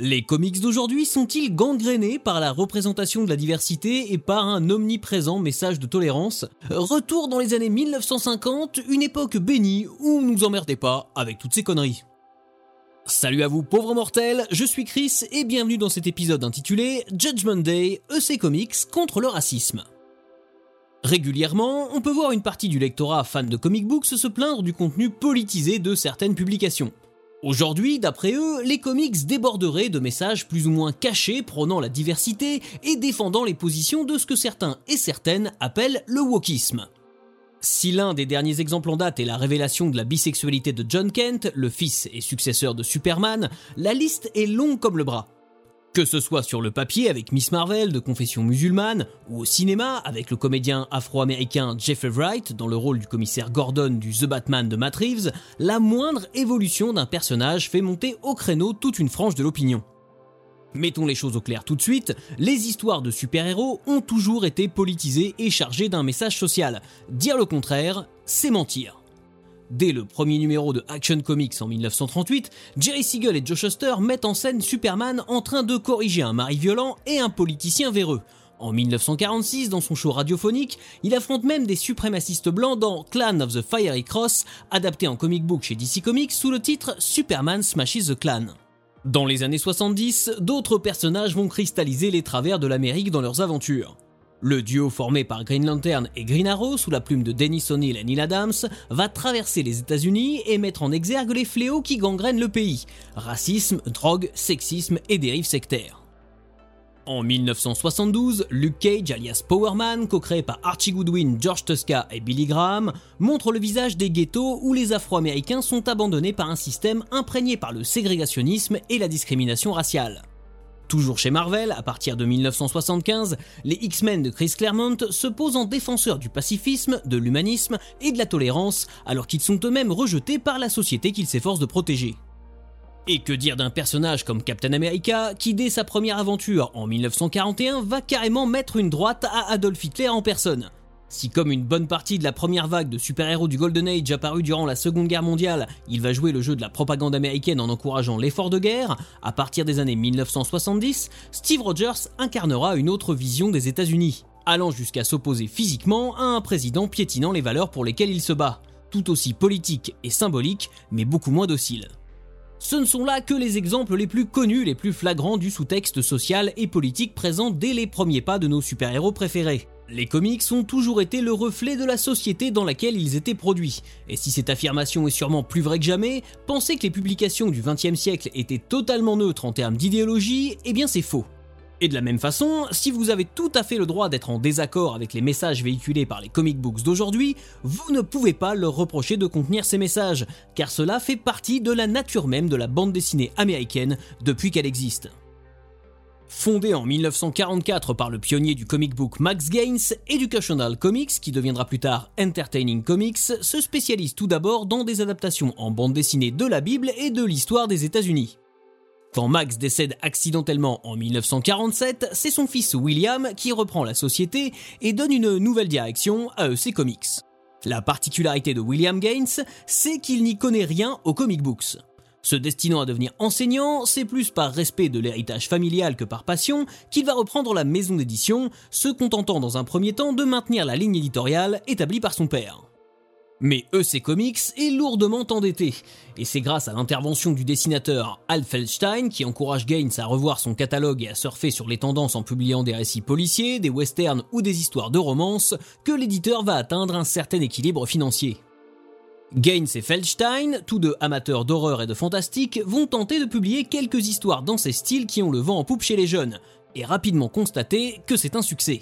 Les comics d'aujourd'hui sont-ils gangrénés par la représentation de la diversité et par un omniprésent message de tolérance? Retour dans les années 1950, une époque bénie où nous emmerdez pas avec toutes ces conneries. Salut à vous pauvres mortels, je suis Chris et bienvenue dans cet épisode intitulé Judgment Day, EC Comics contre le racisme. Régulièrement, on peut voir une partie du lectorat fan de comic books se plaindre du contenu politisé de certaines publications. Aujourd'hui, d'après eux, les comics déborderaient de messages plus ou moins cachés prônant la diversité et défendant les positions de ce que certains et certaines appellent le wokisme. Si l'un des derniers exemples en date est la révélation de la bisexualité de John Kent, le fils et successeur de Superman, la liste est longue comme le bras. Que ce soit sur le papier avec Miss Marvel de confession musulmane, ou au cinéma avec le comédien afro-américain Jeffrey Wright dans le rôle du commissaire Gordon du The Batman de Matt Reeves, la moindre évolution d'un personnage fait monter au créneau toute une frange de l'opinion. Mettons les choses au clair tout de suite, les histoires de super-héros ont toujours été politisées et chargées d'un message social. Dire le contraire, c'est mentir. Dès le premier numéro de Action Comics en 1938, Jerry Siegel et Joe Shuster mettent en scène Superman en train de corriger un mari violent et un politicien véreux. En 1946, dans son show radiophonique, il affronte même des suprémacistes blancs dans Clan of the Fiery Cross, adapté en comic book chez DC Comics sous le titre Superman Smashes the Clan. Dans les années 70, d'autres personnages vont cristalliser les travers de l'Amérique dans leurs aventures. Le duo formé par Green Lantern et Green Arrow sous la plume de Dennis O'Neill et Neil Adams va traverser les États-Unis et mettre en exergue les fléaux qui gangrènent le pays racisme, drogue, sexisme et dérives sectaires. En 1972, Luke Cage alias Powerman, co-créé par Archie Goodwin, George Tuska et Billy Graham, montre le visage des ghettos où les Afro-Américains sont abandonnés par un système imprégné par le ségrégationnisme et la discrimination raciale. Toujours chez Marvel, à partir de 1975, les X-Men de Chris Claremont se posent en défenseurs du pacifisme, de l'humanisme et de la tolérance, alors qu'ils sont eux-mêmes rejetés par la société qu'ils s'efforcent de protéger. Et que dire d'un personnage comme Captain America, qui dès sa première aventure en 1941 va carrément mettre une droite à Adolf Hitler en personne? Si comme une bonne partie de la première vague de super-héros du Golden Age apparu durant la Seconde Guerre mondiale, il va jouer le jeu de la propagande américaine en encourageant l'effort de guerre, à partir des années 1970, Steve Rogers incarnera une autre vision des États-Unis, allant jusqu'à s'opposer physiquement à un président piétinant les valeurs pour lesquelles il se bat, tout aussi politique et symbolique, mais beaucoup moins docile. Ce ne sont là que les exemples les plus connus, les plus flagrants du sous-texte social et politique présent dès les premiers pas de nos super-héros préférés. Les comics ont toujours été le reflet de la société dans laquelle ils étaient produits, et si cette affirmation est sûrement plus vraie que jamais, penser que les publications du XXe siècle étaient totalement neutres en termes d'idéologie, eh bien c'est faux. Et de la même façon, si vous avez tout à fait le droit d'être en désaccord avec les messages véhiculés par les comic books d'aujourd'hui, vous ne pouvez pas leur reprocher de contenir ces messages, car cela fait partie de la nature même de la bande dessinée américaine depuis qu'elle existe. Fondé en 1944 par le pionnier du comic book Max Gaines, Educational Comics, qui deviendra plus tard Entertaining Comics, se spécialise tout d'abord dans des adaptations en bande dessinée de la Bible et de l'histoire des États-Unis. Quand Max décède accidentellement en 1947, c'est son fils William qui reprend la société et donne une nouvelle direction à EC Comics. La particularité de William Gaines, c'est qu'il n'y connaît rien aux comic books. Se destinant à devenir enseignant, c'est plus par respect de l'héritage familial que par passion qu'il va reprendre la maison d'édition, se contentant dans un premier temps de maintenir la ligne éditoriale établie par son père. Mais EC Comics est lourdement endetté, et c'est grâce à l'intervention du dessinateur Al Feldstein qui encourage Gaines à revoir son catalogue et à surfer sur les tendances en publiant des récits policiers, des westerns ou des histoires de romance, que l'éditeur va atteindre un certain équilibre financier. Gaines et Feldstein, tous deux amateurs d'horreur et de fantastique, vont tenter de publier quelques histoires dans ces styles qui ont le vent en poupe chez les jeunes, et rapidement constater que c'est un succès.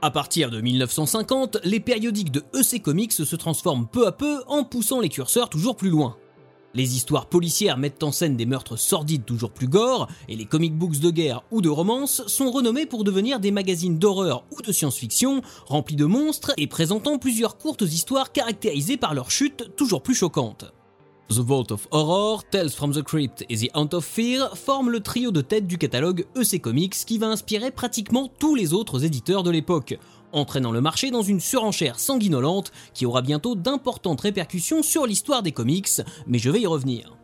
À partir de 1950, les périodiques de EC Comics se transforment peu à peu en poussant les curseurs toujours plus loin. Les histoires policières mettent en scène des meurtres sordides toujours plus gore, et les comic books de guerre ou de romance sont renommés pour devenir des magazines d'horreur ou de science-fiction, remplis de monstres et présentant plusieurs courtes histoires caractérisées par leur chute toujours plus choquante. The Vault of Horror, Tales from the Crypt et The Haunt of Fear forment le trio de tête du catalogue EC Comics qui va inspirer pratiquement tous les autres éditeurs de l'époque, entraînant le marché dans une surenchère sanguinolente qui aura bientôt d'importantes répercussions sur l'histoire des comics, mais je vais y revenir.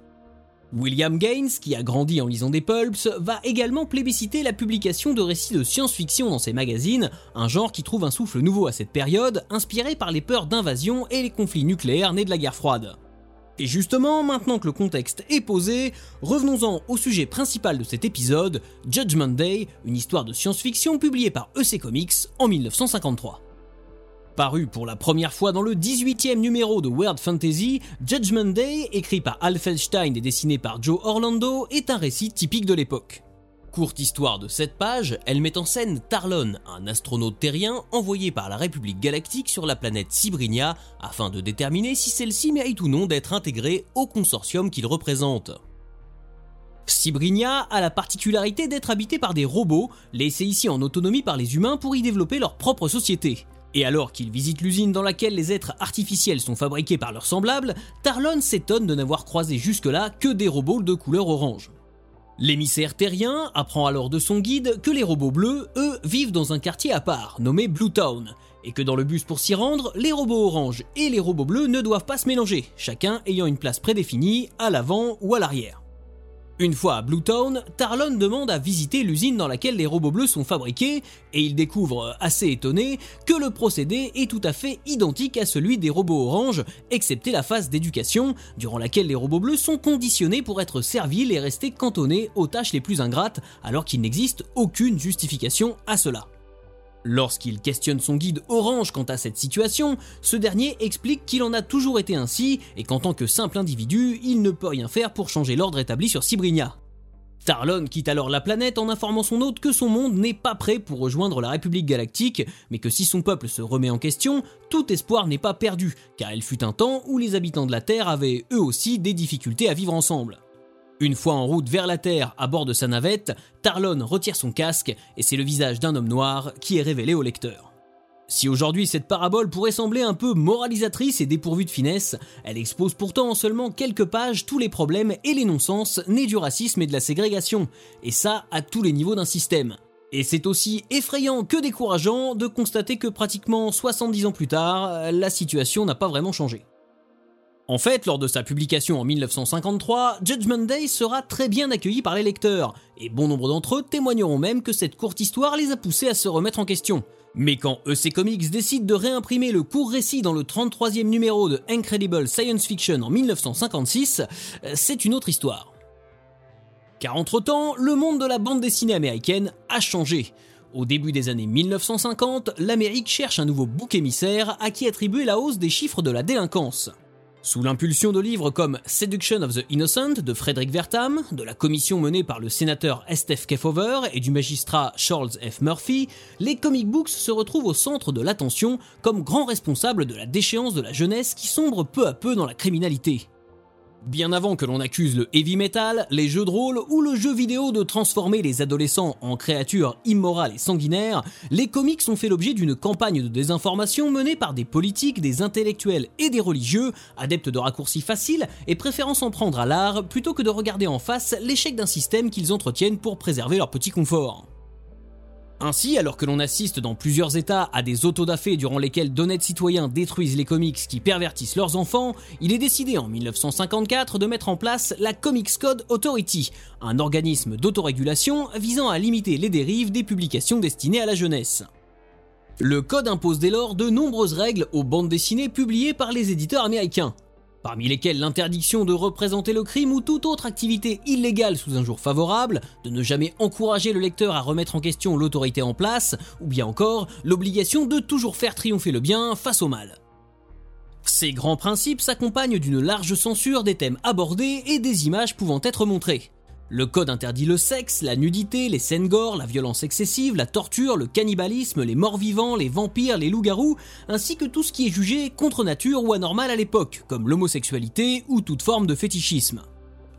William Gaines, qui a grandi en lisant des pulps, va également plébisciter la publication de récits de science-fiction dans ses magazines, un genre qui trouve un souffle nouveau à cette période, inspiré par les peurs d'invasion et les conflits nucléaires nés de la guerre froide. Et justement, maintenant que le contexte est posé, revenons-en au sujet principal de cet épisode, Judgment Day, une histoire de science-fiction publiée par EC Comics en 1953. Paru pour la première fois dans le 18e numéro de World Fantasy, Judgment Day, écrit par Al Feldstein et dessiné par Joe Orlando, est un récit typique de l'époque. Courte histoire de 7 pages, elle met en scène Tarlon, un astronaute terrien envoyé par la République Galactique sur la planète Cybrinia afin de déterminer si celle-ci mérite ou non d'être intégrée au consortium qu'il représente. Cybrinia a la particularité d'être habitée par des robots, laissés ici en autonomie par les humains pour y développer leur propre société. Et alors qu'il visite l'usine dans laquelle les êtres artificiels sont fabriqués par leurs semblables, Tarlon s'étonne de n'avoir croisé jusque-là que des robots de couleur orange. L'émissaire terrien apprend alors de son guide que les robots bleus, eux, vivent dans un quartier à part, nommé Blue Town, et que dans le bus pour s'y rendre, les robots orange et les robots bleus ne doivent pas se mélanger, chacun ayant une place prédéfinie à l'avant ou à l'arrière. Une fois à Bluetown, Tarlon demande à visiter l'usine dans laquelle les robots bleus sont fabriqués, et il découvre, assez étonné, que le procédé est tout à fait identique à celui des robots orange, excepté la phase d'éducation, durant laquelle les robots bleus sont conditionnés pour être serviles et rester cantonnés aux tâches les plus ingrates, alors qu'il n'existe aucune justification à cela. Lorsqu'il questionne son guide Orange quant à cette situation, ce dernier explique qu'il en a toujours été ainsi et qu'en tant que simple individu, il ne peut rien faire pour changer l'ordre établi sur Cybrinia. Tarlon quitte alors la planète en informant son hôte que son monde n'est pas prêt pour rejoindre la République galactique, mais que si son peuple se remet en question, tout espoir n'est pas perdu, car il fut un temps où les habitants de la Terre avaient eux aussi des difficultés à vivre ensemble. Une fois en route vers la Terre à bord de sa navette, Tarlon retire son casque et c'est le visage d'un homme noir qui est révélé au lecteur. Si aujourd'hui cette parabole pourrait sembler un peu moralisatrice et dépourvue de finesse, elle expose pourtant en seulement quelques pages tous les problèmes et les non-sens nés du racisme et de la ségrégation, et ça à tous les niveaux d'un système. Et c'est aussi effrayant que décourageant de constater que pratiquement 70 ans plus tard, la situation n'a pas vraiment changé. En fait, lors de sa publication en 1953, Judgment Day sera très bien accueilli par les lecteurs, et bon nombre d'entre eux témoigneront même que cette courte histoire les a poussés à se remettre en question. Mais quand EC Comics décide de réimprimer le court récit dans le 33e numéro de Incredible Science Fiction en 1956, euh, c'est une autre histoire. Car entre-temps, le monde de la bande dessinée américaine a changé. Au début des années 1950, l'Amérique cherche un nouveau bouc émissaire à qui attribuer la hausse des chiffres de la délinquance. Sous l'impulsion de livres comme Seduction of the Innocent de Frederick Vertam, de la commission menée par le sénateur F. Kefauver et du magistrat Charles F. Murphy, les comic books se retrouvent au centre de l'attention comme grands responsables de la déchéance de la jeunesse qui sombre peu à peu dans la criminalité. Bien avant que l'on accuse le heavy metal, les jeux de rôle ou le jeu vidéo de transformer les adolescents en créatures immorales et sanguinaires, les comics ont fait l'objet d'une campagne de désinformation menée par des politiques, des intellectuels et des religieux, adeptes de raccourcis faciles et préférant s'en prendre à l'art plutôt que de regarder en face l'échec d'un système qu'ils entretiennent pour préserver leur petit confort. Ainsi, alors que l'on assiste dans plusieurs États à des autodafés durant lesquels d'honnêtes citoyens détruisent les comics qui pervertissent leurs enfants, il est décidé en 1954 de mettre en place la Comics Code Authority, un organisme d'autorégulation visant à limiter les dérives des publications destinées à la jeunesse. Le code impose dès lors de nombreuses règles aux bandes dessinées publiées par les éditeurs américains parmi lesquels l'interdiction de représenter le crime ou toute autre activité illégale sous un jour favorable, de ne jamais encourager le lecteur à remettre en question l'autorité en place, ou bien encore l'obligation de toujours faire triompher le bien face au mal. Ces grands principes s'accompagnent d'une large censure des thèmes abordés et des images pouvant être montrées. Le code interdit le sexe, la nudité, les scènes gore, la violence excessive, la torture, le cannibalisme, les morts vivants, les vampires, les loups-garous, ainsi que tout ce qui est jugé contre nature ou anormal à l'époque, comme l'homosexualité ou toute forme de fétichisme.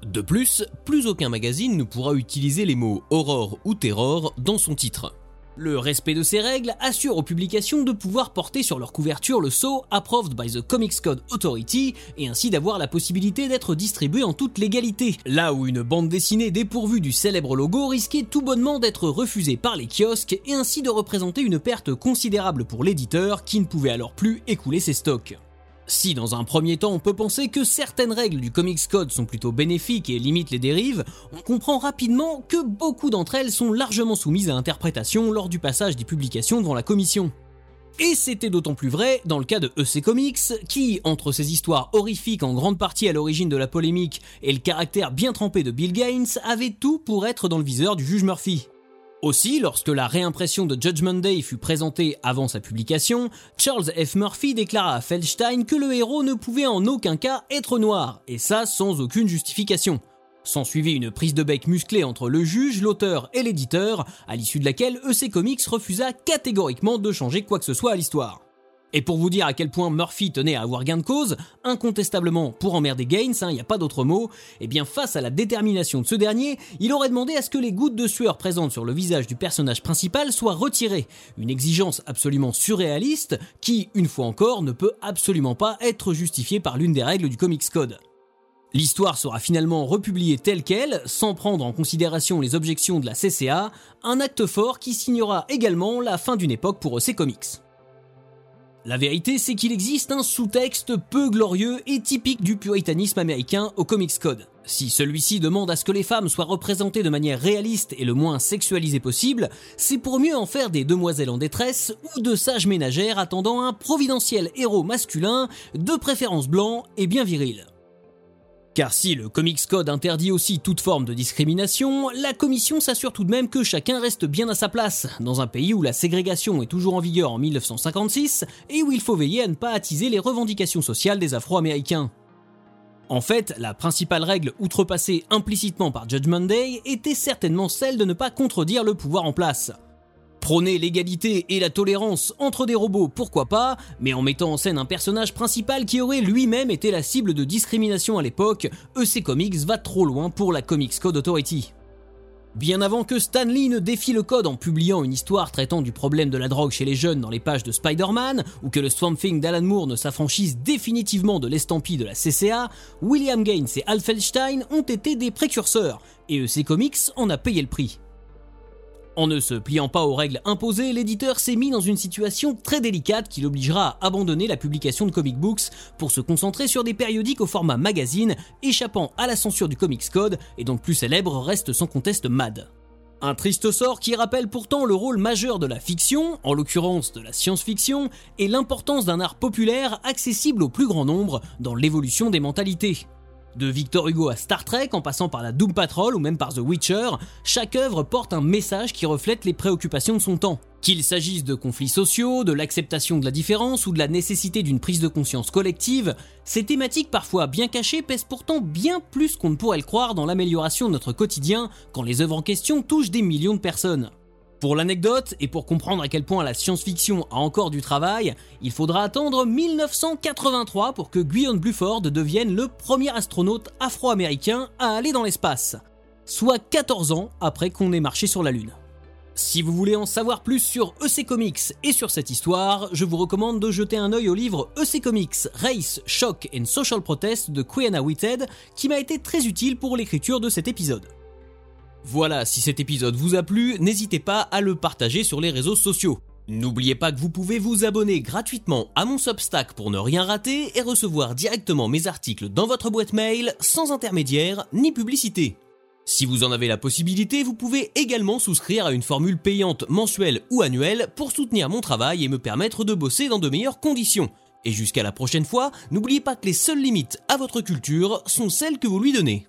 De plus, plus aucun magazine ne pourra utiliser les mots aurore ou terror dans son titre. Le respect de ces règles assure aux publications de pouvoir porter sur leur couverture le sceau Approved by the Comics Code Authority et ainsi d'avoir la possibilité d'être distribué en toute légalité, là où une bande dessinée dépourvue du célèbre logo risquait tout bonnement d'être refusée par les kiosques et ainsi de représenter une perte considérable pour l'éditeur qui ne pouvait alors plus écouler ses stocks. Si dans un premier temps on peut penser que certaines règles du Comics Code sont plutôt bénéfiques et limitent les dérives, on comprend rapidement que beaucoup d'entre elles sont largement soumises à interprétation lors du passage des publications devant la commission. Et c'était d'autant plus vrai dans le cas de EC Comics, qui, entre ses histoires horrifiques en grande partie à l'origine de la polémique et le caractère bien trempé de Bill Gaines, avait tout pour être dans le viseur du juge Murphy. Aussi, lorsque la réimpression de Judgment Day fut présentée avant sa publication, Charles F. Murphy déclara à Feldstein que le héros ne pouvait en aucun cas être noir, et ça sans aucune justification. S'ensuivit une prise de bec musclée entre le juge, l'auteur et l'éditeur, à l'issue de laquelle EC Comics refusa catégoriquement de changer quoi que ce soit à l'histoire. Et pour vous dire à quel point Murphy tenait à avoir gain de cause, incontestablement pour emmerder Gaines, il hein, n'y a pas d'autre mot, et eh bien face à la détermination de ce dernier, il aurait demandé à ce que les gouttes de sueur présentes sur le visage du personnage principal soient retirées, une exigence absolument surréaliste qui, une fois encore, ne peut absolument pas être justifiée par l'une des règles du Comics Code. L'histoire sera finalement republiée telle qu'elle, sans prendre en considération les objections de la CCA, un acte fort qui signera également la fin d'une époque pour ces comics. La vérité, c'est qu'il existe un sous-texte peu glorieux et typique du puritanisme américain au Comics Code. Si celui-ci demande à ce que les femmes soient représentées de manière réaliste et le moins sexualisée possible, c'est pour mieux en faire des demoiselles en détresse ou de sages ménagères attendant un providentiel héros masculin, de préférence blanc et bien viril. Car si le Comics Code interdit aussi toute forme de discrimination, la commission s'assure tout de même que chacun reste bien à sa place, dans un pays où la ségrégation est toujours en vigueur en 1956 et où il faut veiller à ne pas attiser les revendications sociales des Afro-Américains. En fait, la principale règle outrepassée implicitement par Judgment Day était certainement celle de ne pas contredire le pouvoir en place. Prôner l'égalité et la tolérance entre des robots, pourquoi pas, mais en mettant en scène un personnage principal qui aurait lui-même été la cible de discrimination à l'époque, EC Comics va trop loin pour la Comics Code Authority. Bien avant que Stan Lee ne défie le code en publiant une histoire traitant du problème de la drogue chez les jeunes dans les pages de Spider-Man, ou que le Swamp Thing d'Alan Moore ne s'affranchisse définitivement de l'estampille de la CCA, William Gaines et Al Feldstein ont été des précurseurs, et EC Comics en a payé le prix. En ne se pliant pas aux règles imposées, l'éditeur s'est mis dans une situation très délicate qui l'obligera à abandonner la publication de comic books pour se concentrer sur des périodiques au format magazine, échappant à la censure du Comics Code, et donc plus célèbre reste sans conteste Mad. Un triste sort qui rappelle pourtant le rôle majeur de la fiction, en l'occurrence de la science-fiction, et l'importance d'un art populaire accessible au plus grand nombre dans l'évolution des mentalités. De Victor Hugo à Star Trek, en passant par la Doom Patrol ou même par The Witcher, chaque œuvre porte un message qui reflète les préoccupations de son temps. Qu'il s'agisse de conflits sociaux, de l'acceptation de la différence ou de la nécessité d'une prise de conscience collective, ces thématiques parfois bien cachées pèsent pourtant bien plus qu'on ne pourrait le croire dans l'amélioration de notre quotidien quand les œuvres en question touchent des millions de personnes. Pour l'anecdote, et pour comprendre à quel point la science-fiction a encore du travail, il faudra attendre 1983 pour que Guion Bluford devienne le premier astronaute afro-américain à aller dans l'espace, soit 14 ans après qu'on ait marché sur la Lune. Si vous voulez en savoir plus sur EC Comics et sur cette histoire, je vous recommande de jeter un œil au livre EC Comics Race, Shock and Social Protest de Quiana Whitted, qui m'a été très utile pour l'écriture de cet épisode. Voilà, si cet épisode vous a plu, n'hésitez pas à le partager sur les réseaux sociaux. N'oubliez pas que vous pouvez vous abonner gratuitement à mon Substack pour ne rien rater et recevoir directement mes articles dans votre boîte mail sans intermédiaire ni publicité. Si vous en avez la possibilité, vous pouvez également souscrire à une formule payante mensuelle ou annuelle pour soutenir mon travail et me permettre de bosser dans de meilleures conditions. Et jusqu'à la prochaine fois, n'oubliez pas que les seules limites à votre culture sont celles que vous lui donnez.